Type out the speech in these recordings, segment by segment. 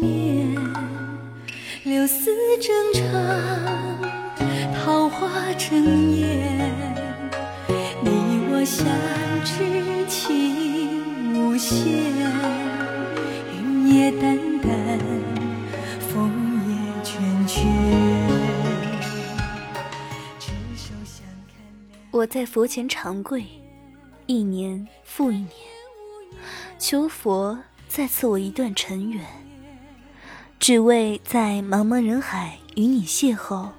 念，柳丝正长，桃花正艳。你我相知情无限，云也淡淡，风也倦倦。我在佛前长跪，一年复一年，求佛。再赐我一段尘缘，只为在茫茫人海与你邂逅。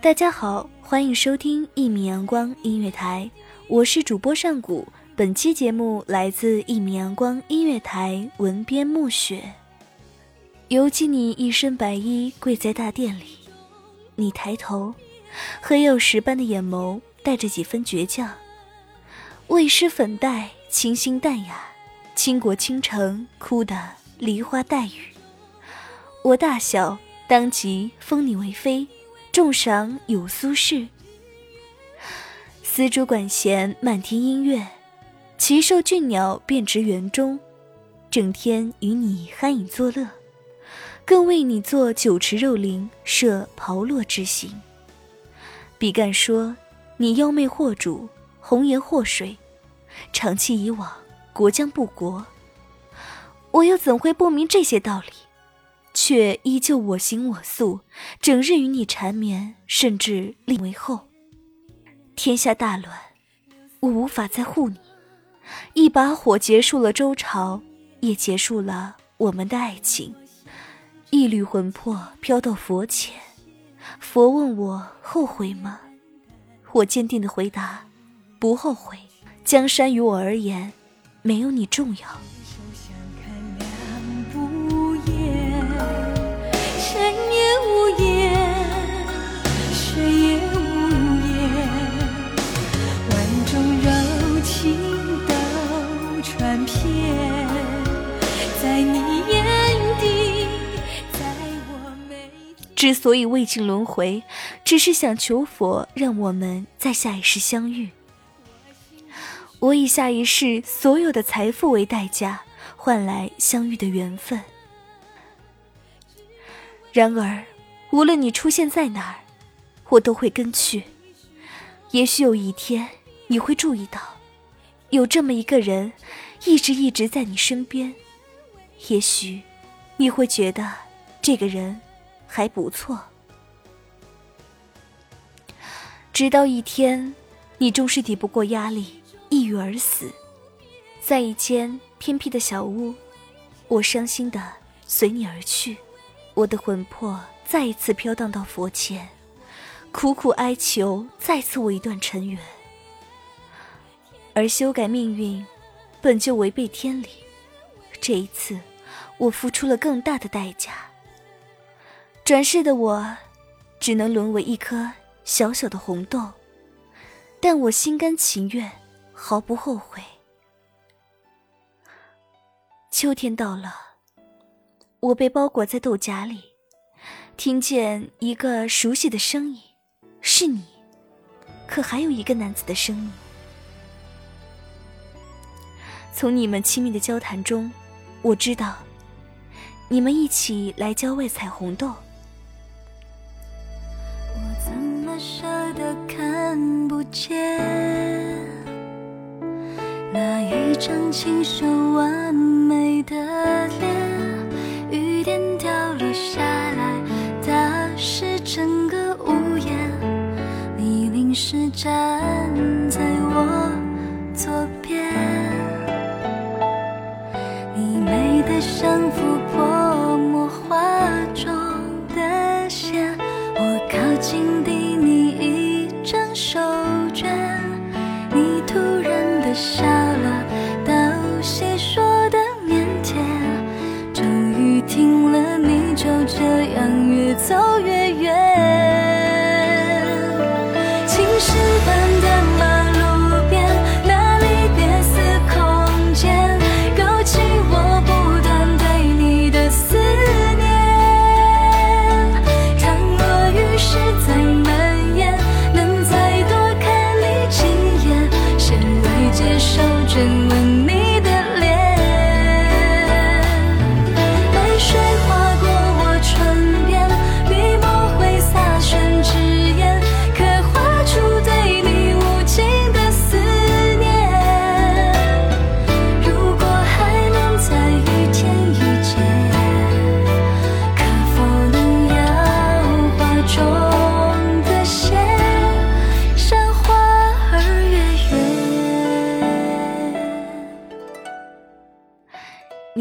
大家好，欢迎收听一米阳光音乐台，我是主播上古。本期节目来自一米阳光音乐台，文编暮雪。犹记你一身白衣跪在大殿里，你抬头，黑曜石般的眼眸。带着几分倔强，未施粉黛，清新淡雅，倾国倾城，哭得梨花带雨。我大小当即封你为妃，重赏有苏轼。丝竹管弦，漫天音乐，奇兽俊鸟遍植园中，整天与你酣饮作乐，更为你做酒池肉林，设炮烙之刑。比干说。你妖媚惑主，红颜祸水，长期以往，国将不国。我又怎会不明这些道理？却依旧我行我素，整日与你缠绵，甚至令为后。天下大乱，我无法再护你。一把火结束了周朝，也结束了我们的爱情。一缕魂魄飘到佛前，佛问我后悔吗？我坚定的回答：“不后悔。江山于我而言，没有你重要。”之所以未尽轮回。只是想求佛，让我们在下一世相遇。我以下一世所有的财富为代价，换来相遇的缘分。然而，无论你出现在哪儿，我都会跟去。也许有一天，你会注意到，有这么一个人，一直一直在你身边。也许，你会觉得这个人还不错。直到一天，你终是抵不过压力，抑郁而死，在一间偏僻的小屋，我伤心的随你而去，我的魂魄再一次飘荡到佛前，苦苦哀求再赐我一段尘缘。而修改命运，本就违背天理，这一次，我付出了更大的代价。转世的我，只能沦为一颗。小小的红豆，但我心甘情愿，毫不后悔。秋天到了，我被包裹在豆荚里，听见一个熟悉的声音，是你。可还有一个男子的声音。从你们亲密的交谈中，我知道，你们一起来郊外采红豆。看不见那一张清秀完美的脸，雨点掉落下来，打湿整个屋檐。你淋湿站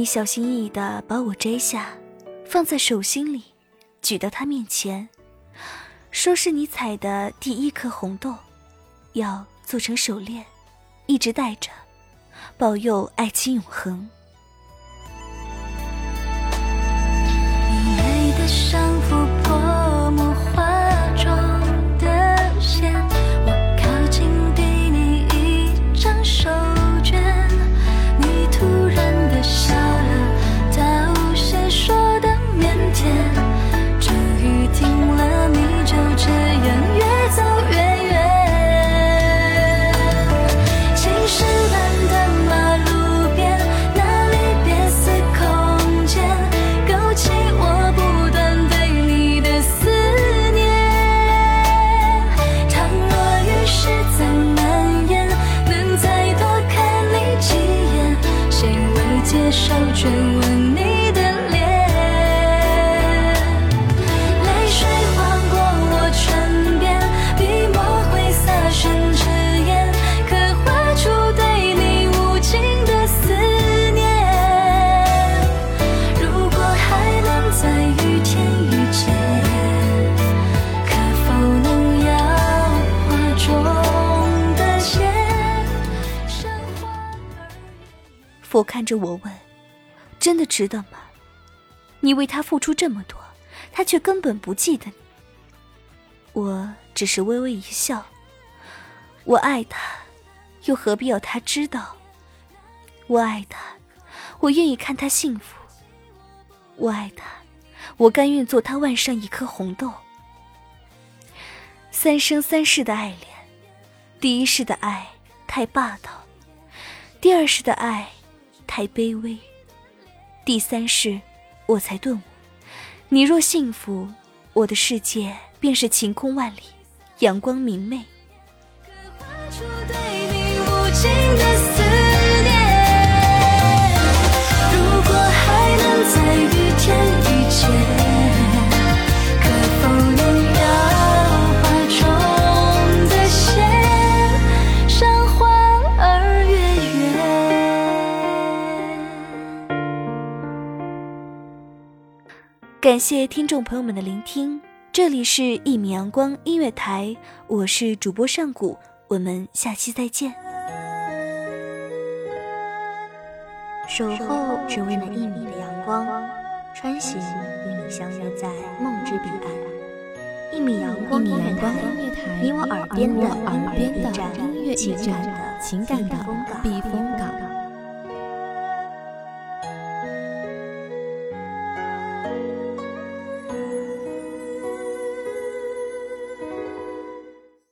你小心翼翼地把我摘下，放在手心里，举到他面前，说是你采的第一颗红豆，要做成手链，一直戴着，保佑爱情永恒。我看着我问：“真的值得吗？你为他付出这么多，他却根本不记得你。”我只是微微一笑。我爱他，又何必要他知道？我爱他，我愿意看他幸福。我爱他，我甘愿做他腕上一颗红豆。三生三世的爱恋，第一世的爱太霸道，第二世的爱太卑微，第三世我才顿悟：你若幸福，我的世界便是晴空万里，阳光明媚。刻画出对你无尽的思感谢听众朋友们的聆听，这里是《一米阳光音乐台》，我是主播上古，我们下期再见。守候只为那一米的阳光，穿行与你相约在梦之彼岸。一米阳光，音乐台，你我耳边的耳边的音乐情感的情感的避风港。